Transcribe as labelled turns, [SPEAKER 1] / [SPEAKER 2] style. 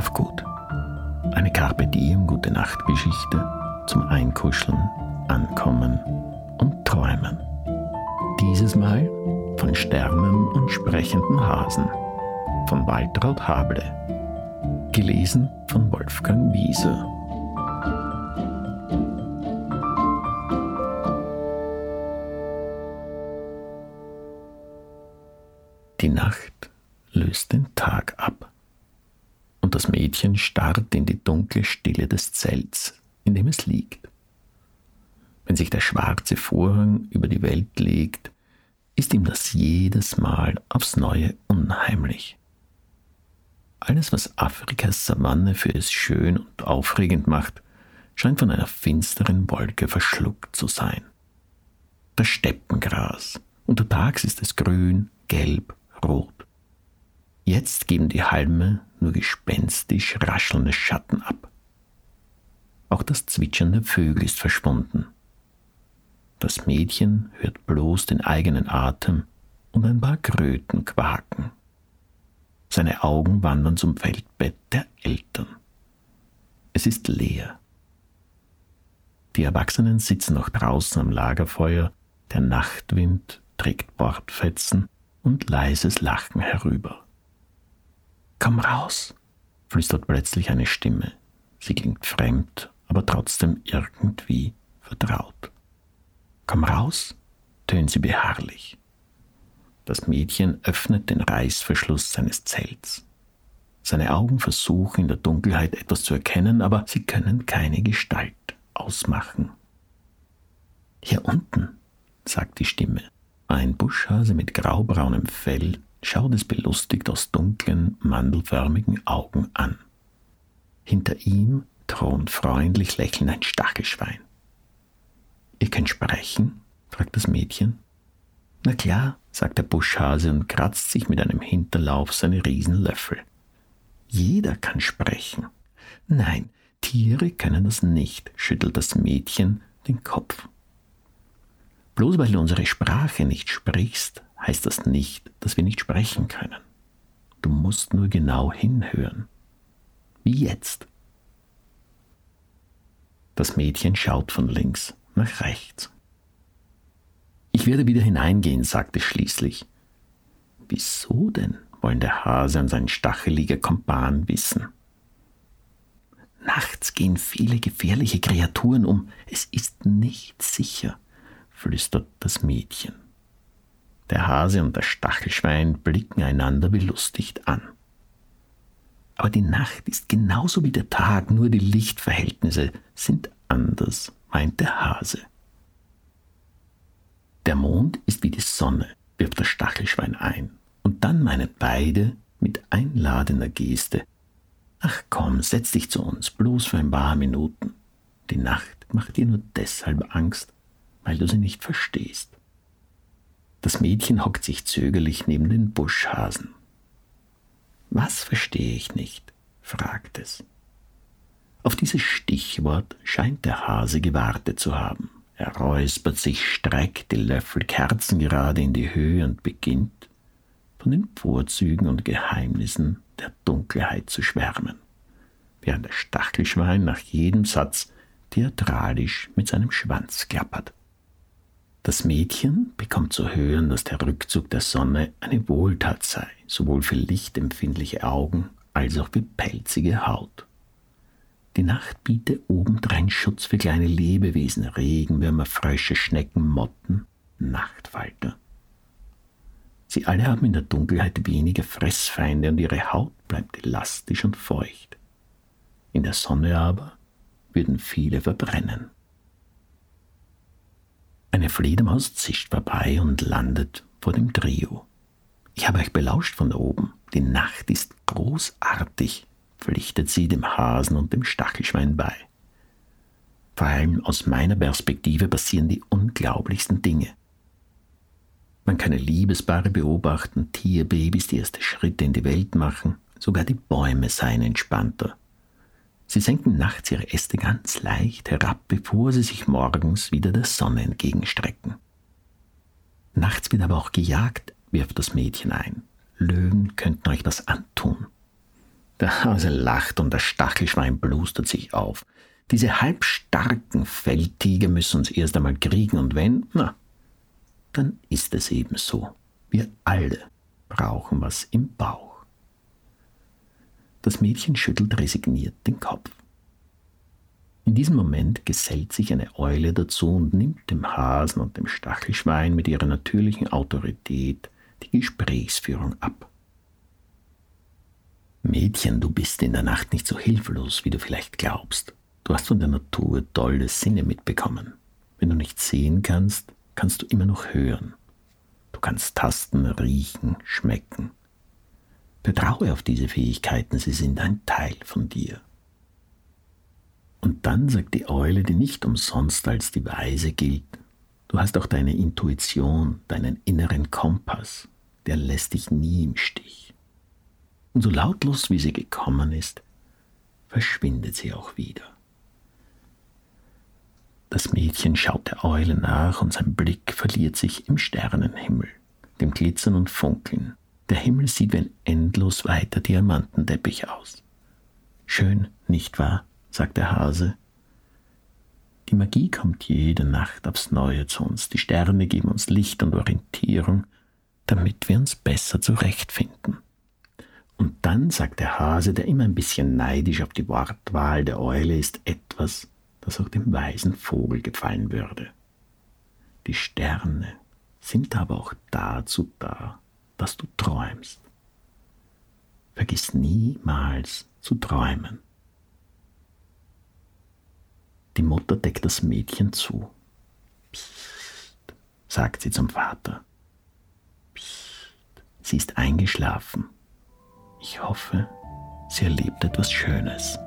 [SPEAKER 1] Schlaf gut. Eine Carpe Diem Gute Nacht Geschichte zum Einkuscheln, Ankommen und Träumen. Dieses Mal von Sternen und sprechenden Hasen von Waltraud Hable. Gelesen von Wolfgang Wiese. Die Nacht löst den Tag ab und das Mädchen starrt in die dunkle Stille des Zelts, in dem es liegt. Wenn sich der schwarze Vorhang über die Welt legt, ist ihm das jedes Mal aufs neue unheimlich. Alles, was Afrikas Savanne für es schön und aufregend macht, scheint von einer finsteren Wolke verschluckt zu sein. Das Steppengras, untertags ist es grün, gelb, rot. Jetzt geben die Halme nur gespenstisch raschelnde Schatten ab. Auch das Zwitschern der Vögel ist verschwunden. Das Mädchen hört bloß den eigenen Atem und ein paar Kröten quaken. Seine Augen wandern zum Feldbett der Eltern. Es ist leer. Die Erwachsenen sitzen noch draußen am Lagerfeuer, der Nachtwind trägt Bordfetzen und leises Lachen herüber. Komm raus, flüstert plötzlich eine Stimme. Sie klingt fremd, aber trotzdem irgendwie vertraut. Komm raus, tönt sie beharrlich. Das Mädchen öffnet den Reißverschluss seines Zelts. Seine Augen versuchen in der Dunkelheit etwas zu erkennen, aber sie können keine Gestalt ausmachen. Hier unten, sagt die Stimme. Ein Buschhase mit graubraunem Fell schaut es belustigt aus dunklen, mandelförmigen Augen an. Hinter ihm thront freundlich lächelnd ein Stachelschwein. Ihr könnt sprechen? fragt das Mädchen. Na klar, sagt der Buschhase und kratzt sich mit einem Hinterlauf seine Riesenlöffel. Jeder kann sprechen. Nein, Tiere können das nicht, schüttelt das Mädchen den Kopf. Bloß weil du unsere Sprache nicht sprichst, heißt das nicht, dass wir nicht sprechen können. Du musst nur genau hinhören. Wie jetzt. Das Mädchen schaut von links nach rechts. Ich werde wieder hineingehen, sagt es schließlich. Wieso denn? wollen der Hase und sein stacheliger Kompan wissen. Nachts gehen viele gefährliche Kreaturen um. Es ist nicht sicher, flüstert das Mädchen. Der Hase und das Stachelschwein blicken einander belustigt an. Aber die Nacht ist genauso wie der Tag, nur die Lichtverhältnisse sind anders, meint der Hase. Der Mond ist wie die Sonne, wirft das Stachelschwein ein. Und dann meinen beide mit einladender Geste, ach komm, setz dich zu uns, bloß für ein paar Minuten. Die Nacht macht dir nur deshalb Angst, weil du sie nicht verstehst. Das Mädchen hockt sich zögerlich neben den Buschhasen. Was verstehe ich nicht? fragt es. Auf dieses Stichwort scheint der Hase gewartet zu haben. Er räuspert sich, streckt die Löffel kerzengerade in die Höhe und beginnt, von den Vorzügen und Geheimnissen der Dunkelheit zu schwärmen, während der Stachelschwein nach jedem Satz theatralisch mit seinem Schwanz klappert. Das Mädchen bekommt zu hören, dass der Rückzug der Sonne eine Wohltat sei, sowohl für lichtempfindliche Augen als auch für pelzige Haut. Die Nacht biete obendrein Schutz für kleine Lebewesen, Regenwürmer, Frösche, Schnecken, Motten, Nachtfalter. Sie alle haben in der Dunkelheit weniger Fressfeinde und ihre Haut bleibt elastisch und feucht. In der Sonne aber würden viele verbrennen. Eine Fledermaus zischt vorbei und landet vor dem Trio. Ich habe euch belauscht von da oben. Die Nacht ist großartig, pflichtet sie dem Hasen und dem Stachelschwein bei. Vor allem aus meiner Perspektive passieren die unglaublichsten Dinge. Man kann Liebespaare beobachten, Tierbabys die erste Schritte in die Welt machen, sogar die Bäume seien entspannter. Sie senken nachts ihre Äste ganz leicht herab, bevor sie sich morgens wieder der Sonne entgegenstrecken. Nachts wird aber auch gejagt, wirft das Mädchen ein. Löwen könnten euch was antun. Der Hase lacht und das Stachelschwein blustert sich auf. Diese halbstarken Feldtiger müssen uns erst einmal kriegen und wenn, na, dann ist es eben so. Wir alle brauchen was im Bauch. Das Mädchen schüttelt resigniert den Kopf. In diesem Moment gesellt sich eine Eule dazu und nimmt dem Hasen und dem Stachelschwein mit ihrer natürlichen Autorität die Gesprächsführung ab. Mädchen, du bist in der Nacht nicht so hilflos, wie du vielleicht glaubst. Du hast von der Natur tolle Sinne mitbekommen. Wenn du nicht sehen kannst, kannst du immer noch hören. Du kannst tasten, riechen, schmecken. Vertraue auf diese Fähigkeiten, sie sind ein Teil von dir. Und dann sagt die Eule, die nicht umsonst als die Weise gilt, du hast auch deine Intuition, deinen inneren Kompass, der lässt dich nie im Stich. Und so lautlos wie sie gekommen ist, verschwindet sie auch wieder. Das Mädchen schaut der Eule nach und sein Blick verliert sich im Sternenhimmel, dem Glitzern und Funkeln. Der Himmel sieht wie ein endlos weiter Diamantenteppich aus. Schön, nicht wahr? sagt der Hase. Die Magie kommt jede Nacht aufs Neue zu uns. Die Sterne geben uns Licht und Orientierung, damit wir uns besser zurechtfinden. Und dann sagt der Hase, der immer ein bisschen neidisch auf die Wortwahl der Eule ist, etwas, das auch dem weisen Vogel gefallen würde. Die Sterne sind aber auch dazu da, dass du träumst. Vergiss niemals zu träumen. Die Mutter deckt das Mädchen zu. Psst, sagt sie zum Vater. Psst, sie ist eingeschlafen. Ich hoffe, sie erlebt etwas Schönes.